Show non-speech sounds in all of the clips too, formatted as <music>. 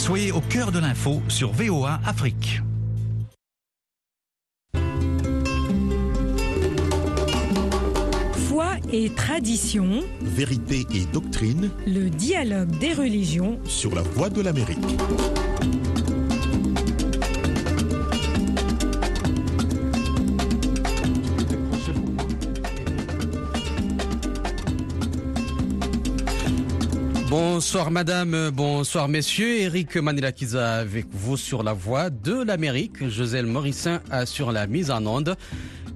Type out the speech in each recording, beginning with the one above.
Soyez au cœur de l'info sur VOA Afrique. Foi et tradition, Vérité et doctrine le dialogue des religions. sur la voie de l'Amérique. Bonsoir madame, bonsoir messieurs. Eric Manilakiza avec vous sur la voie de l'Amérique. Joselle Morissin assure la mise en onde.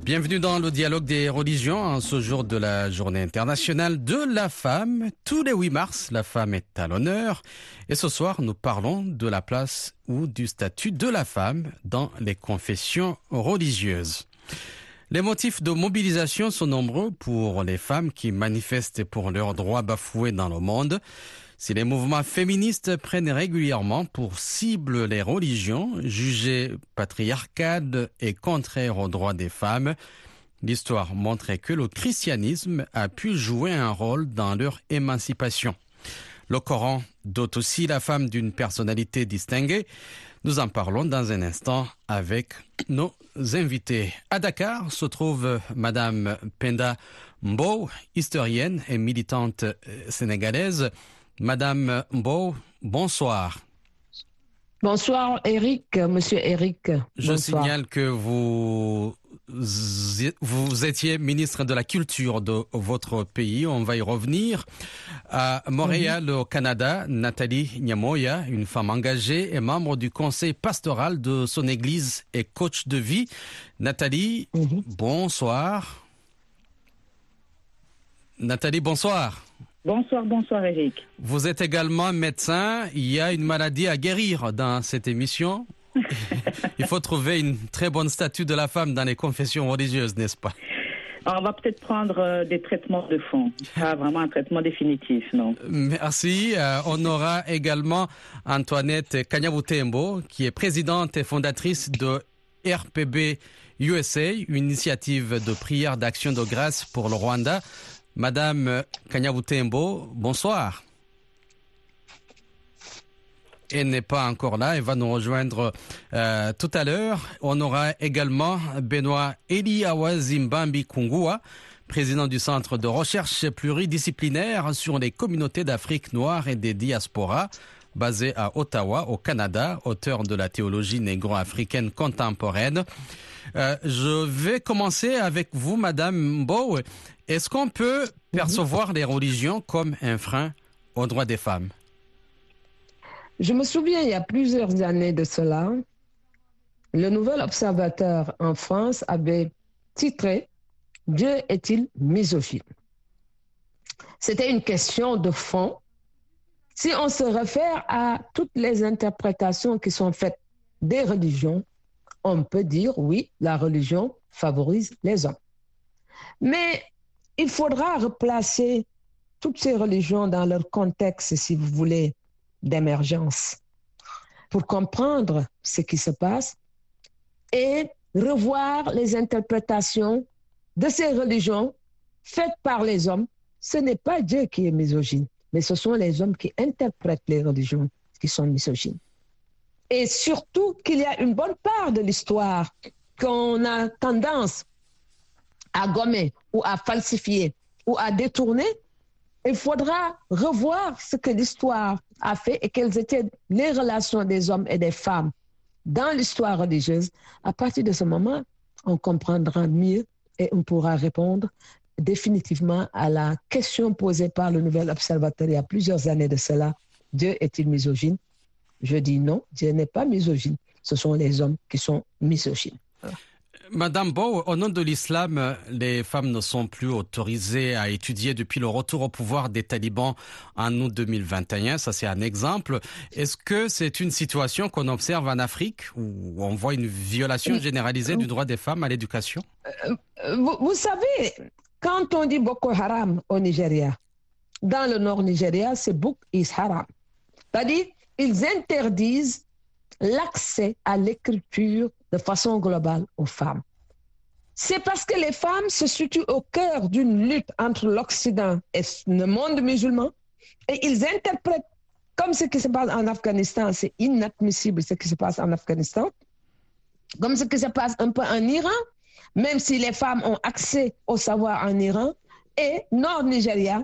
Bienvenue dans le dialogue des religions en ce jour de la journée internationale de la femme. Tous les 8 mars, la femme est à l'honneur. Et ce soir, nous parlons de la place ou du statut de la femme dans les confessions religieuses. Les motifs de mobilisation sont nombreux pour les femmes qui manifestent pour leurs droits bafoués dans le monde. Si les mouvements féministes prennent régulièrement pour cible les religions jugées patriarcales et contraires aux droits des femmes, l'histoire montre que le christianisme a pu jouer un rôle dans leur émancipation. Le Coran dote aussi la femme d'une personnalité distinguée. Nous en parlons dans un instant avec nos invités. À Dakar se trouve Madame Penda Mbow, historienne et militante euh, sénégalaise. Madame Mbow, bonsoir. Bonsoir Eric, monsieur Eric. Je Bonsoir. signale que vous, vous étiez ministre de la Culture de votre pays. On va y revenir. À Montréal, au Canada, Nathalie Nyamoya, une femme engagée et membre du conseil pastoral de son église et coach de vie. Nathalie, Mhm. bonsoir. Nathalie, bonsoir. Bonsoir, bonsoir Eric. Vous êtes également médecin. Il y a une maladie à guérir dans cette émission. <laughs> Il faut trouver une très bonne statue de la femme dans les confessions religieuses, n'est-ce pas? On va peut-être prendre euh, des traitements de fond, pas vraiment un traitement définitif, non. Merci. Euh, on aura également Antoinette Kanyabutembo, qui est présidente et fondatrice de RPB USA, une initiative de prière d'action de grâce pour le Rwanda. Madame Kanyabutembo, bonsoir. Elle n'est pas encore là, elle va nous rejoindre euh, tout à l'heure. On aura également Benoît Eliawa Zimbambi Kungua, président du Centre de recherche pluridisciplinaire sur les communautés d'Afrique noire et des diasporas, basé à Ottawa, au Canada, auteur de la théologie négro-africaine contemporaine. Euh, je vais commencer avec vous, Madame Mbow. Est-ce qu'on peut percevoir les religions comme un frein aux droits des femmes? Je me souviens, il y a plusieurs années de cela, le Nouvel Observateur en France avait titré Dieu est-il misogyne? C'était une question de fond. Si on se réfère à toutes les interprétations qui sont faites des religions, on peut dire oui, la religion favorise les hommes. Mais il faudra replacer toutes ces religions dans leur contexte, si vous voulez, d'émergence pour comprendre ce qui se passe et revoir les interprétations de ces religions faites par les hommes. Ce n'est pas Dieu qui est misogyne, mais ce sont les hommes qui interprètent les religions qui sont misogynes. Et surtout qu'il y a une bonne part de l'histoire qu'on a tendance à gommer ou à falsifier ou à détourner il faudra revoir ce que l'histoire a fait et quelles étaient les relations des hommes et des femmes dans l'histoire religieuse. À partir de ce moment, on comprendra mieux et on pourra répondre définitivement à la question posée par le Nouvel Observateur il y a plusieurs années de cela. Dieu est-il misogyne? Je dis non, Dieu n'est pas misogyne. Ce sont les hommes qui sont misogynes. Madame Bow, au nom de l'islam, les femmes ne sont plus autorisées à étudier depuis le retour au pouvoir des talibans en août 2021. Ça, c'est un exemple. Est-ce que c'est une situation qu'on observe en Afrique où on voit une violation généralisée du droit des femmes à l'éducation? Vous, vous savez, quand on dit Boko Haram au Nigeria, dans le nord Nigeria, c'est Book is Haram. C'est-à-dire, ils interdisent l'accès à l'écriture de façon globale aux femmes. C'est parce que les femmes se situent au cœur d'une lutte entre l'Occident et le monde musulman et ils interprètent Comme ce qui se passe en Afghanistan, c'est inadmissible ce qui se passe en Afghanistan. Comme ce qui se passe un peu en Iran, même si les femmes ont accès au savoir en Iran, et Nord-Nigeria,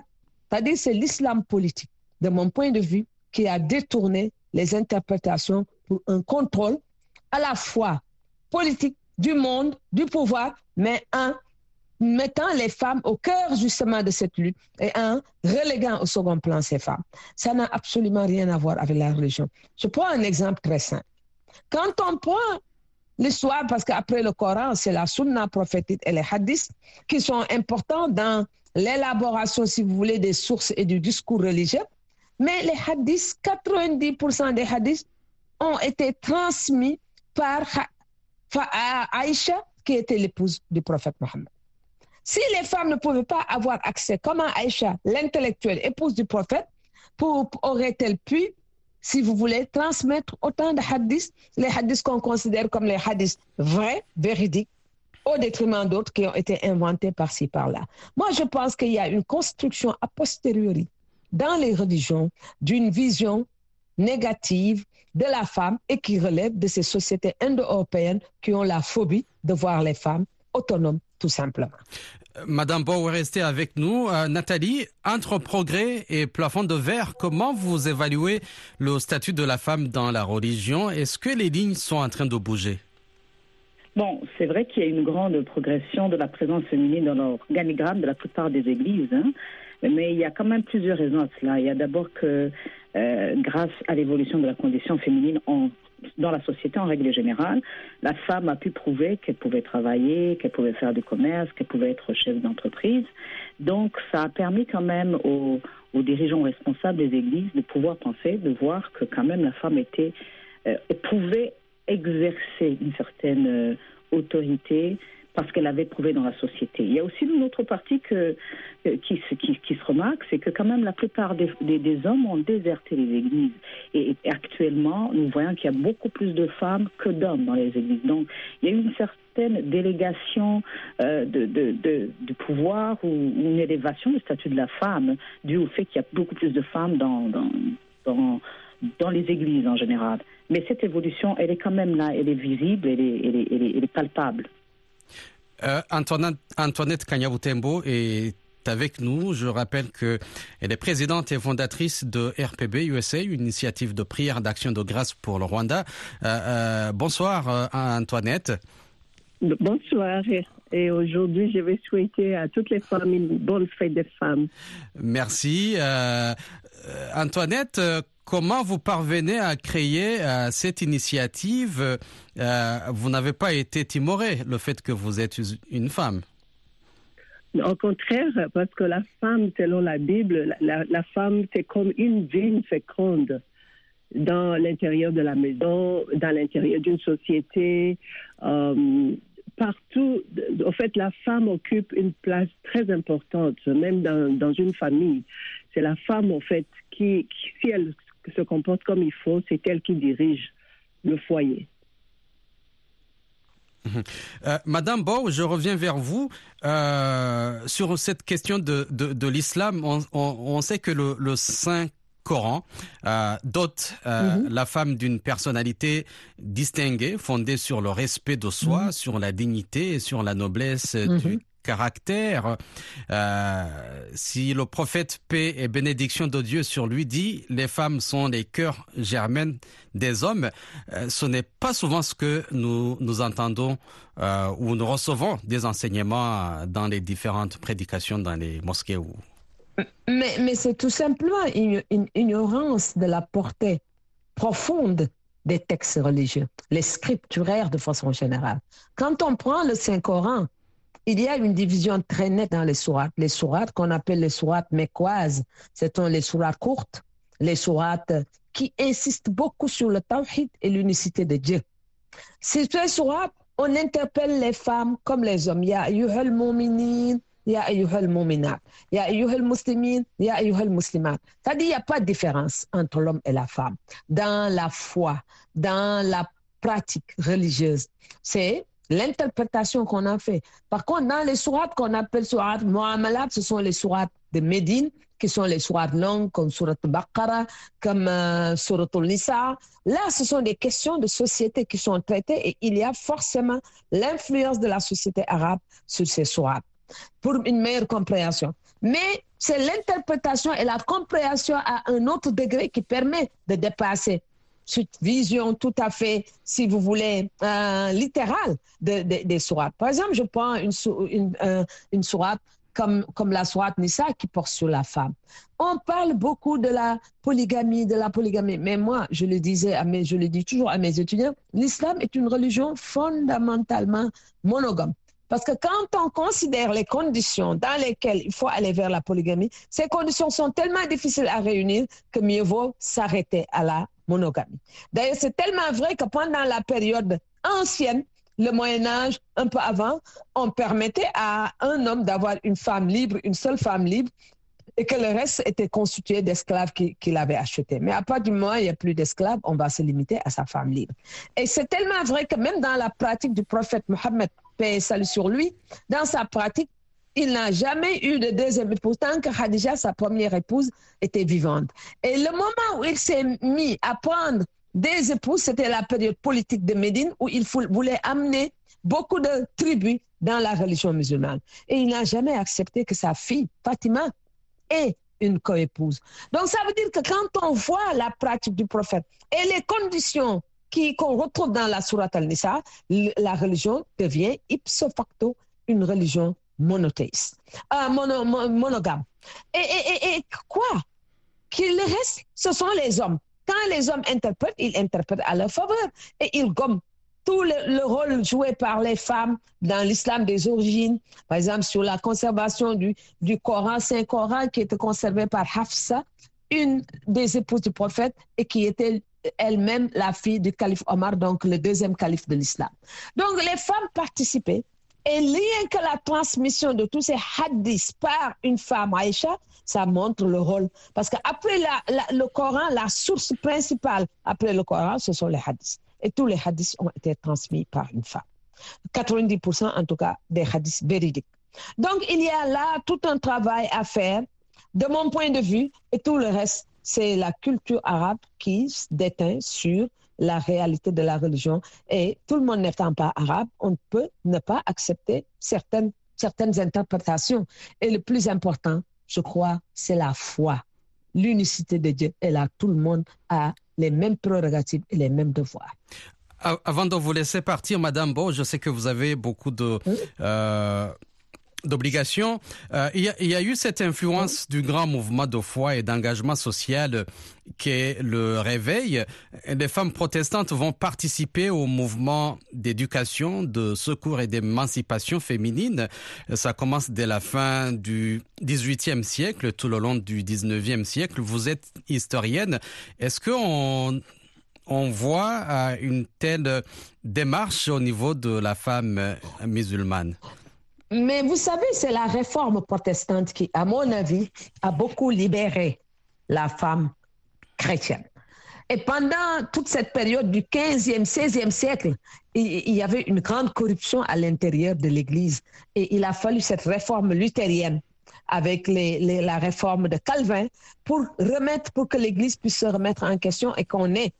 c'est-à-dire c'est l'islam politique, de mon point de vue, qui a détourné les interprétations pour un contrôle à la fois politique du monde, du pouvoir, mais en mettant les femmes au cœur justement de cette lutte et en reléguant au second plan ces femmes. Ça n'a absolument rien à voir avec la religion. Je prends un exemple très simple. Quand on prend l'histoire, parce qu'après le Coran, c'est la sunna prophétique et les hadiths qui sont importants dans l'élaboration, si vous voulez, des sources et du discours religieux. Mais les hadiths, 90% des hadiths ont été transmis par Aïcha, qui était l'épouse du prophète Mohammed. Si les femmes ne pouvaient pas avoir accès, comment Aïcha, l'intellectuelle épouse du prophète, aurait-elle pu, si vous voulez, transmettre autant de hadiths, les hadiths qu'on considère comme les hadiths vrais, véridiques, au détriment d'autres qui ont été inventés par-ci, par-là? Moi, je pense qu'il y a une construction a posteriori dans les religions d'une vision négative de la femme et qui relève de ces sociétés indo-européennes qui ont la phobie de voir les femmes autonomes, tout simplement. Madame Bauer, restez avec nous. Euh, Nathalie, entre progrès et plafond de verre, comment vous évaluez le statut de la femme dans la religion? Est-ce que les lignes sont en train de bouger? Bon, c'est vrai qu'il y a une grande progression de la présence féminine dans l'organigramme de la plupart des églises, hein, mais il y a quand même plusieurs raisons à cela. Il y a d'abord que euh, grâce à l'évolution de la condition féminine en, dans la société en règle générale, la femme a pu prouver qu'elle pouvait travailler, qu'elle pouvait faire du commerce, qu'elle pouvait être chef d'entreprise. Donc, ça a permis quand même aux, dirigeants responsables des églises de pouvoir penser, de voir que quand même la femme était, euh, pouvait exercer une certaine euh, autorité parce qu'elle avait prouvé dans la société. Il y a aussi une autre partie euh, qui, se remarque, c'est que quand même la plupart des, hommes ont déserté les églises. Et, actuellement, nous voyons qu'il y a beaucoup plus de femmes que d'hommes dans les églises. Donc, il y a une certaine délégation euh, de, de, pouvoir ou une élévation du statut de la femme dû au fait qu'il y a beaucoup plus de femmes dans, dans, dans, les églises en général. Mais cette évolution, elle est quand même là, elle est visible, elle elle est palpable. Euh, Antoinette, Antoinette Kanyaboutembo est avec nous. Je rappelle qu'elle est présidente et fondatrice de RPB USA, une initiative de prière d'action de grâce pour le Rwanda. Euh, euh, bonsoir Antoinette. Bonsoir. Et aujourd'hui, je vais souhaiter à toutes les femmes une bonne fête des femmes. Merci. Antoinette, comment vous parvenez à créer euh, cette initiative euh, Vous n'avez pas été timoré, le fait que vous êtes une femme? Au contraire, parce que la femme, selon la Bible, la, femme, c'est comme une vigne féconde dans l'intérieur de la maison, dans l'intérieur d'une société. Euh, partout, en fait, la femme occupe une place très importante, même dans, dans une famille. C'est la femme, en fait, qui, qui, si elle se comporte comme il faut, c'est elle qui dirige le foyer. Euh, Madame Bow, je reviens vers vous euh, sur cette question de, de, de l'islam. On, on, on, sait que le, le Saint Coran euh, dote mm -hmm. la femme d'une personnalité distinguée, fondée sur le respect de soi, mm -hmm. sur la dignité et sur la noblesse mm -hmm. du caractère. Euh, si le prophète paix et bénédiction de Dieu sur lui dit les femmes sont les cœurs germaines des hommes, euh, ce n'est pas souvent ce que nous, nous entendons euh, ou nous recevons des enseignements dans les différentes prédications dans les mosquées. Ou... Mais, mais c'est tout simplement une ignorance de la portée profonde des textes religieux, les scripturaires de façon générale. Quand on prend le Saint-Coran, il y a une division très nette dans les sourates. Les sourates qu'on appelle les sourates mécoises, ce sont les sourates courtes, les sourates qui insistent beaucoup sur le tawhid et l'unicité de Dieu. Ces sourates, on interpelle les femmes comme les hommes. Ya ayyuhal mu'minin, ya ayyuhal mu'minat, ya ayyuhal muslimin, ya ayyuhal muslimat. C'est-à-dire, il n'y a pas de différence entre l'homme et la femme dans la foi, dans la pratique religieuse. C'est l'interprétation qu'on a fait. Par contre, dans les sourates qu'on appelle sourates mu'amalat, ce sont les sourates de Médine qui sont les sourates longues, comme Surat al-Baqarah, comme euh, Surat al-Nisa. Là, ce sont des questions de société qui sont traitées et il y a forcément l'influence de la société arabe sur ces sourates pour une meilleure compréhension. Mais c'est l'interprétation et la compréhension à un autre degré qui permet de dépasser cette vision tout à fait, si vous voulez, euh, littérale de, de- des sourates. Par exemple, je prends une, euh, une sourate comme, la sourate Nisa qui porte sur la femme. On parle beaucoup de la polygamie, de la polygamie. Mais moi, je le disais, à mes, je le dis toujours à mes étudiants, l'islam est une religion fondamentalement monogame. Parce que quand on considère les conditions dans lesquelles il faut aller vers la polygamie, ces conditions sont tellement difficiles à réunir que mieux vaut s'arrêter à la D'ailleurs, c'est tellement vrai que pendant la période ancienne, le Moyen Âge, un peu avant, on permettait à un homme d'avoir une femme libre, une seule femme libre, et que le reste était constitué d'esclaves qui- qu'il avait achetés. Mais à partir du moment où il n'y a plus d'esclaves, on va se limiter à sa femme libre. Et c'est tellement vrai que même dans la pratique du prophète Mohammed, paix salut sur lui, dans sa pratique, il n'a jamais eu de deuxième épouse tant que Khadija, sa première épouse, était vivante. Et le moment où il s'est mis à prendre des épouses, c'était la période politique de Médine où il voulait amener beaucoup de tribus dans la religion musulmane. Et il n'a jamais accepté que sa fille, Fatima, ait une coépouse. Donc ça veut dire que quand on voit la pratique du prophète et les conditions qu'on retrouve dans la sourate al-Nisa, la religion devient ipso facto une religion monothéiste, mono- mo- monogame. Et, quoi Qu'il reste, ce sont les hommes. Quand les hommes interprètent, ils interprètent à leur faveur et ils gomment tout le, le rôle joué par les femmes dans l'islam des origines, par exemple sur la conservation du, du Coran, Saint-Coran qui était conservé par Hafsa, une des épouses du prophète et qui était elle-même la fille du calife Omar, donc le deuxième calife de l'islam. Donc les femmes participaient et rien que la transmission de tous ces hadiths par une femme, Aïcha, ça montre le rôle. Parce qu'après le Coran, la source principale après le Coran, ce sont les hadiths. Et tous les hadiths ont été transmis par une femme. 90% en tout cas des hadiths véridiques. Donc il y a là tout un travail à faire, de mon point de vue, et tout le reste, c'est la culture arabe qui se déteint sur la réalité de la religion. Et tout le monde n'étant pas arabe, on peut ne pas accepter certaines, certaines interprétations. Et le plus important, je crois, c'est la foi, l'unicité de Dieu. Et là, tout le monde a les mêmes prérogatives et les mêmes devoirs. Avant de vous laisser partir, Madame Beau, je sais que vous avez beaucoup de euh, d'obligations. Euh, il, y a, eu cette influence du grand mouvement de foi et d'engagement social qui est le réveil. Les femmes protestantes vont participer au mouvement d'éducation, de secours et d'émancipation féminine. Ça commence dès la fin du 18e siècle, tout le long du 19e siècle. Vous êtes historienne. Est-ce que on on voit euh, une telle démarche au niveau de la femme musulmane? Mais vous savez, c'est la réforme protestante qui, à mon avis, a beaucoup libéré la femme chrétienne. Et pendant toute cette période du 15e, 16e siècle, il, y avait une grande corruption à l'intérieur de l'Église. Et il a fallu cette réforme luthérienne avec la réforme de Calvin pour remettre, pour que l'Église puisse se remettre en question et qu'on ait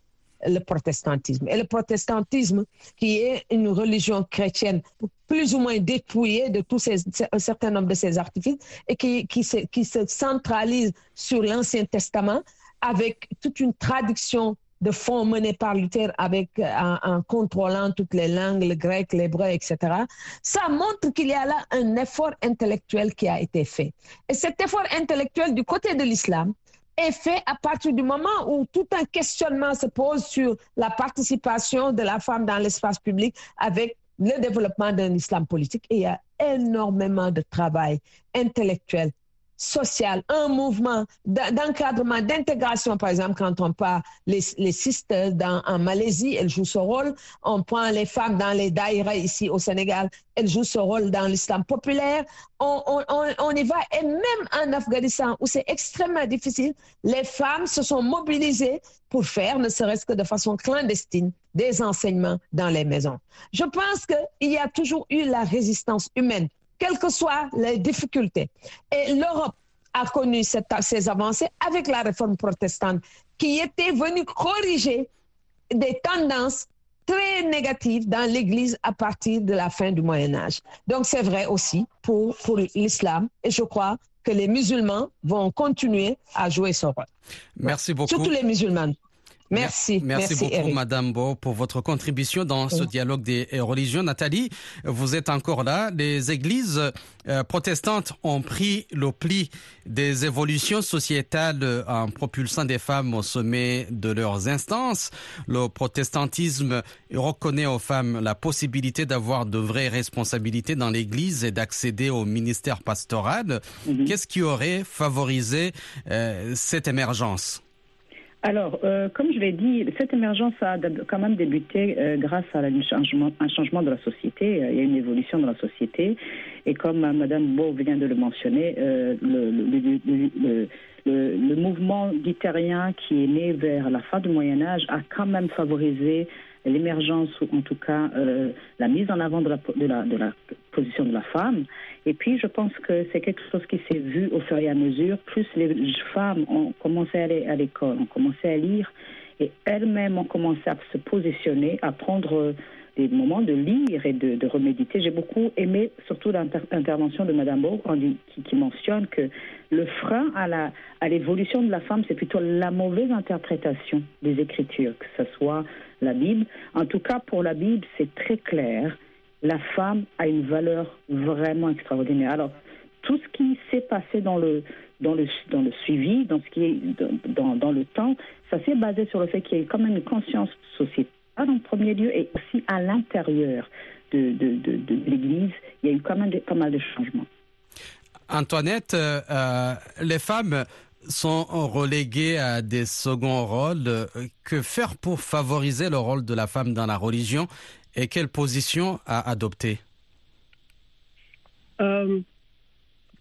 le protestantisme. Et le protestantisme, qui est une religion chrétienne plus ou moins dépouillée de tous ces, un certain nombre de ses artifices et qui, qui, se, qui se centralise sur l'Ancien Testament avec toute une traduction de fonds menés par Luther avec, en, en contrôlant toutes les langues, le grec, l'hébreu, etc. Ça montre qu'il y a là un effort intellectuel qui a été fait. Et cet effort intellectuel du côté de l'islam, est fait à partir du moment où tout un questionnement se pose sur la participation de la femme dans l'espace public avec le développement d'un islam politique. Il y a énormément de travail intellectuel, social, un mouvement d'en- d'encadrement, d'intégration. Par exemple, quand on parle les, les sisters dans, en Malaisie, elles jouent ce rôle. On prend les femmes dans les daïras ici au Sénégal, elles jouent ce rôle dans l'islam populaire. On, on, on, on y va. Et même en Afghanistan, où c'est extrêmement difficile, les femmes se sont mobilisées pour faire, ne serait-ce que de façon clandestine, des enseignements dans les maisons. Je pense qu'il y a toujours eu la résistance humaine, quelles que soient les difficultés. Et l'Europe a connu cette- ces avancées avec la réforme protestante qui était venue corriger des tendances très négatives dans l'Église à partir de la fin du Moyen Âge. Donc c'est vrai aussi pour, pour l'islam et je crois que les musulmans vont continuer à jouer ce rôle. Merci beaucoup. Surtout les musulmans. Merci. Merci, beaucoup, Eric. Madame Beau, pour votre contribution dans ce dialogue des religions. Nathalie, vous êtes encore là. Les églises euh, protestantes ont pris le pli des évolutions sociétales en propulsant des femmes au sommet de leurs instances. Le protestantisme reconnaît aux femmes la possibilité d'avoir de vraies responsabilités dans l'église et d'accéder au ministère pastoral. Qu'est-ce qui aurait favorisé euh, cette émergence? Alors, euh, comme je l'ai dit, cette émergence a quand même débuté euh, grâce à un changement, de la société. Euh, Il y une évolution de la société. Et comme euh, Madame Beau vient de le mentionner, euh, le, le- le- le- mouvement qui est né vers la fin du Moyen Âge a quand même favorisé l'émergence, ou en tout cas euh, la mise en avant de la, de, la, de la position de la femme. Et puis, je pense que c'est quelque chose qui s'est vu au fur et à mesure. Plus les femmes ont commencé à aller à l'école, ont commencé à lire, et elles-mêmes ont commencé à se positionner, à prendre des moments de lire et de, reméditer. J'ai beaucoup aimé surtout l'inter- l'intervention de Madame Beau qui mentionne que le frein à la à l'évolution de la femme, c'est plutôt la mauvaise interprétation des Écritures, que ce soit la Bible. En tout cas, pour la Bible, c'est très clair. La femme a une valeur vraiment extraordinaire. Alors, tout ce qui s'est passé dans le, dans le, dans le suivi, dans, ce qui est, dans, dans le temps, ça s'est basé sur le fait qu'il y ait quand même une conscience sociétale en premier lieu et aussi à l'intérieur de, de, de, de l'Église, il y a eu quand même pas mal de changements. Antoinette, euh, euh, les femmes sont reléguées à des seconds rôles. Que faire pour favoriser le rôle de la femme dans la religion et quelle position à adopter? Euh,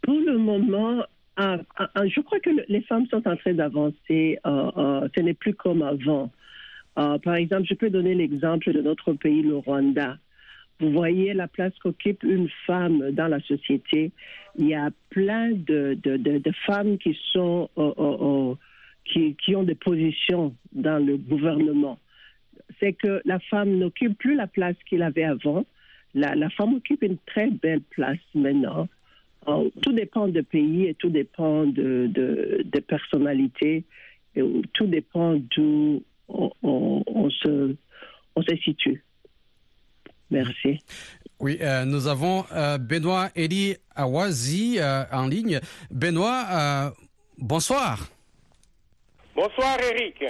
pour le moment, ah, ah, ah, je crois que le- les femmes sont en train d'avancer. euh, euh, ce n'est plus comme avant. Euh, par exemple, je peux donner l'exemple de notre pays, le Rwanda. Vous voyez la place qu'occupe une femme dans la société. Il y a plein de, de, femmes qui sont euh, euh, qui, qui ont des positions dans le gouvernement. C'est que la femme n'occupe plus la place qu'il avait avant. La, la femme occupe une très belle place maintenant. Tout dépend de pays et tout dépend de, de, de personnalités. Et tout dépend d'où on, on- on se, on se situe. Merci. Oui, euh, nous avons euh, Benoît Eli Awazi euh, en ligne. Benoît, euh, bonsoir. Bonsoir Eric.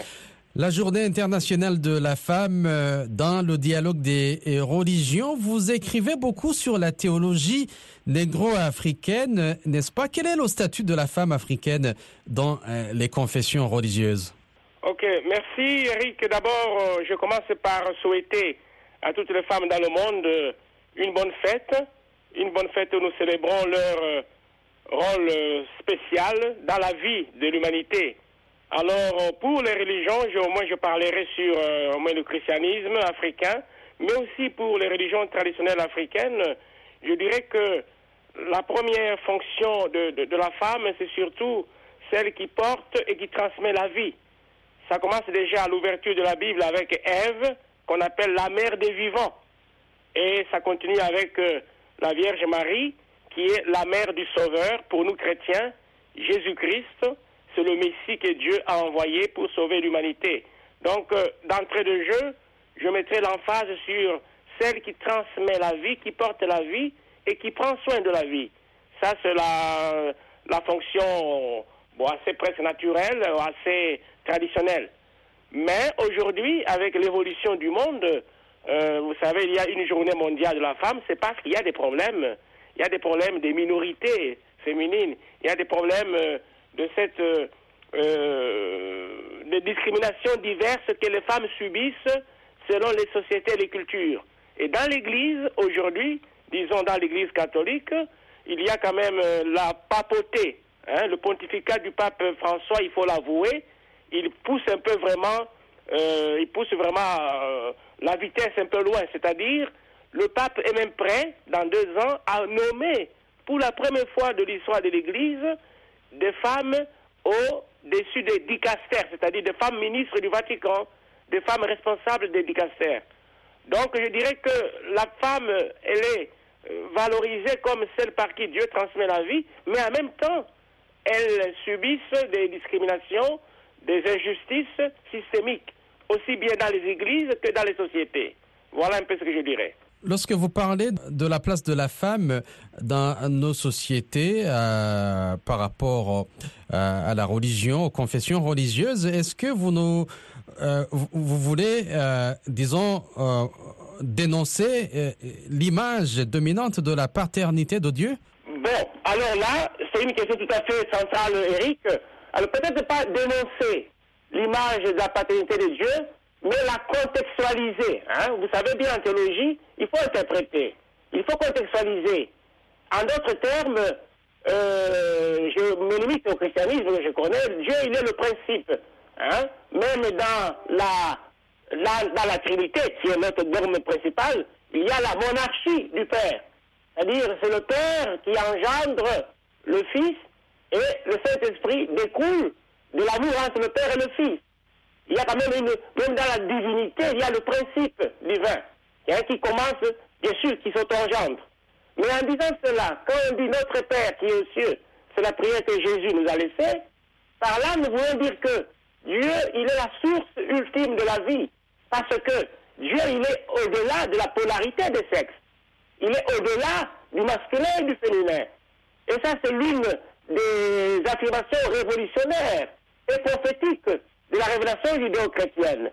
La journée internationale de la femme euh, dans le dialogue des religions, vous écrivez beaucoup sur la théologie négro-africaine, n'est-ce pas? Quel est le statut de la femme africaine dans euh, les confessions religieuses? Ok, merci Eric. D'abord, euh, je commence par souhaiter à toutes les femmes dans le monde euh, une bonne fête. Une bonne fête où nous célébrons leur euh, rôle spécial dans la vie de l'humanité. Alors, pour les religions, je- au moins je parlerai sur au moins le christianisme africain, mais aussi pour les religions traditionnelles africaines, je dirais que la première fonction de la femme, c'est surtout celle qui porte et qui transmet la vie. Ça commence déjà à l'ouverture de la Bible avec Ève, qu'on appelle la mère des vivants. Et ça continue avec euh, la Vierge Marie, qui est la mère du Sauveur pour nous chrétiens. Jésus-Christ, c'est le Messie que Dieu a envoyé pour sauver l'humanité. Donc, euh, d'entrée de jeu, je mettrai l'emphase sur celle qui transmet la vie, qui porte la vie et qui prend soin de la vie. Ça, c'est la, fonction assez presque naturelle, assez traditionnelle. Mais aujourd'hui, avec l'évolution du monde, euh, vous savez, il y a une journée mondiale de la femme, c'est parce qu'il y a des problèmes. Il y a des problèmes des minorités féminines. Il y a des problèmes euh, de cette euh, de discriminations diverses que les femmes subissent selon les sociétés et les cultures. Et dans l'Église, aujourd'hui, disons dans l'Église catholique, il y a quand même la papauté. hein, le pontificat du pape François, il faut l'avouer, il pousse un peu vraiment, euh, il pousse vraiment euh, la vitesse un peu loin. C'est-à-dire, le pape est même prêt, dans deux ans, à nommer pour la première fois de l'histoire de l'Église des femmes au-dessus des dicastères, c'est-à-dire des femmes ministres du Vatican, des femmes responsables des dicastères. Donc je dirais que la femme, elle est euh, valorisée comme celle par qui Dieu transmet la vie, mais en même temps, elles subissent des discriminations, des injustices systémiques, aussi bien dans les églises que dans les sociétés. Voilà un peu ce que je dirais. Lorsque vous parlez de la place de la femme dans nos sociétés euh, par rapport euh, à la religion, aux confessions religieuses, est-ce que vous nous euh, vous, vous voulez, disons, dénoncer l'image dominante de la paternité de Dieu? Bon, alors là, c'est une question tout à fait centrale, Eric. Alors peut-être pas dénoncer l'image de la paternité de Dieu, mais la contextualiser. Hein? Vous savez bien, en théologie, il faut interpréter. Il faut contextualiser. En d'autres termes, euh, je me limite au christianisme que je connais. Dieu, il est le principe. Hein? Même dans la, la, dans la Trinité, qui est notre dogme principal, il y a la monarchie du Père. C'est-à-dire, c'est le Père qui engendre le Fils et le Saint-Esprit découle de l'amour entre le Père et le Fils. Il y a quand même une, même dans la divinité, il y a le principe divin, hein, qui commence, bien sûr, qui s'auto-engendre. Mais en disant cela, quand on dit notre Père qui est aux cieux, c'est la prière que Jésus nous a laissée, par là, nous voulons dire que Dieu, il est la source ultime de la vie. Parce que Dieu, il est au-delà de la polarité des sexes. Il est au-delà du masculin et du féminin. Et ça, c'est l'une des affirmations révolutionnaires et prophétiques de la révélation judéo-chrétienne.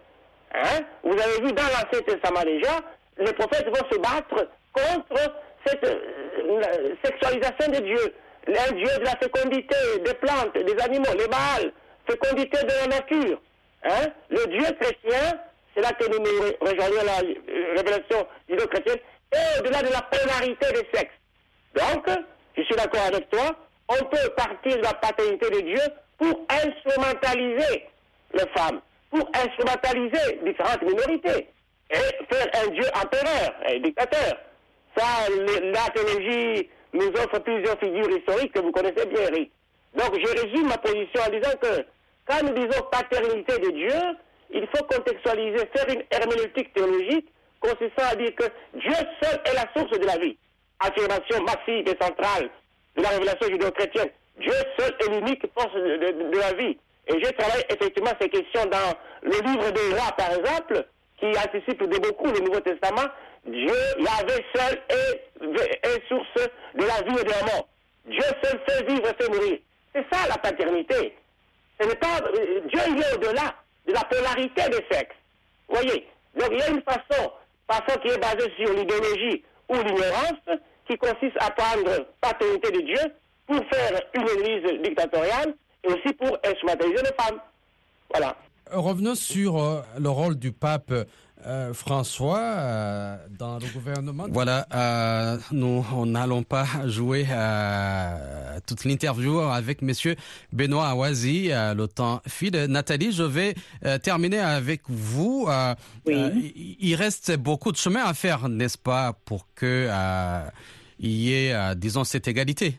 Hein? Vous avez vu dans l'Ancien Testament déjà, les prophètes vont se battre contre cette euh, sexualisation de Dieu. Un Dieu de la fécondité des plantes, des animaux, les mâles, fécondité de la nature. Hein? Le Dieu chrétien, c'est là que nous nous rejoignons la euh, révélation judéo-chrétienne, et au-delà de la polarité des sexes. Donc, je suis d'accord avec toi, on peut partir de la paternité de Dieu pour instrumentaliser les femmes, pour instrumentaliser différentes minorités, et faire un Dieu empereur, un dictateur. Ça, la théologie nous offre plusieurs figures historiques que vous connaissez bien, Eric. Donc, je résume ma position en disant que quand nous disons paternité de Dieu, il faut contextualiser, faire une herméneutique théologique consistant à dire que Dieu seul est la source de la vie. Affirmation massive et centrale de la révélation judéo-chrétienne. Dieu seul est l'unique force de, la vie. Et je travaille effectivement ces questions dans le livre des rois, par exemple, qui anticipe de beaucoup le Nouveau Testament. Dieu, Yahvé seul est, est source de la vie et de la mort. Dieu seul fait vivre et fait mourir. C'est ça la paternité. Ce n'est pas euh, Dieu, il est au-delà de la polarité des sexes. Voyez? Donc il y a une façon, façon qui est basée sur l'idéologie ou l'ignorance, qui consiste à prendre paternité de Dieu pour faire une église dictatoriale et aussi pour instrumentaliser les femmes. Voilà. Revenons sur euh, le rôle du pape euh, François euh, dans le gouvernement. Voilà, euh, nous on n'allons pas jouer euh, toute l'interview avec Monsieur Benoît Awazi. euh, le temps file. Nathalie, je vais euh, terminer avec vous. Euh, Oui. euh, il il reste beaucoup de chemin à faire, n'est-ce pas, pour que euh, il y ait, euh, disons, cette égalité.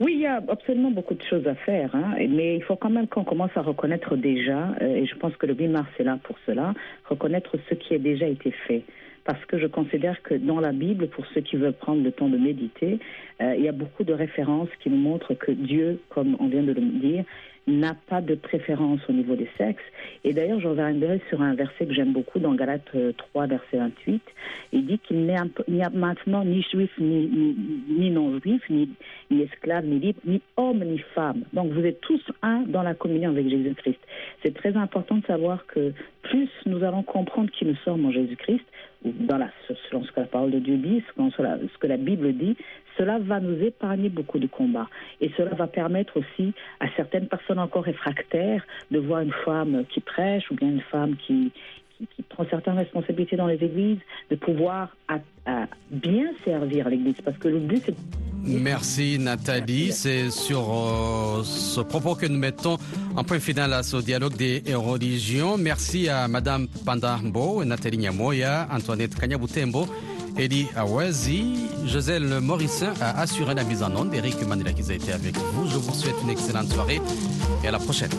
Oui, il y a absolument beaucoup de choses à faire, hein, mais il faut quand même qu'on commence à reconnaître déjà, euh, et je pense que le 8 mars est là pour cela, reconnaître ce qui a déjà été fait. Parce que je considère que dans la Bible, pour ceux qui veulent prendre le temps de méditer, euh, il y a beaucoup de références qui nous montrent que Dieu, comme on vient de le dire, n'a pas de préférence au niveau des sexes. Et d'ailleurs, je reviendrai sur un verset que j'aime beaucoup dans Galates euh, 3, verset 28. Il dit qu'il n'y a, maintenant ni juif, ni non-juif, ni, ni esclave, ni libre, ni homme, ni femme. Donc vous êtes tous un dans la communion avec Jésus-Christ. C'est très important de savoir que plus nous allons comprendre qui nous sommes en Jésus-Christ, dans selon ce que la parole de Dieu dit, selon ce que la Bible dit, cela va nous épargner beaucoup de combats. Et cela va permettre aussi à certaines personnes encore réfractaires de voir une femme qui prêche ou bien une femme qui, prend certaines responsabilités dans les églises, de pouvoir bien servir l'église. Parce que le but, c'est Merci Nathalie. C'est sur euh, ce propos que nous mettons en point final à ce dialogue des religions. Merci à Madame Pandambo, Nathalie Nyamoya, Antoinette Kanyabutembo Elie Awazi. Joselle Morissin a assuré la mise en onde. Eric Manila qui a été avec vous. Je vous souhaite une excellente soirée et à la prochaine.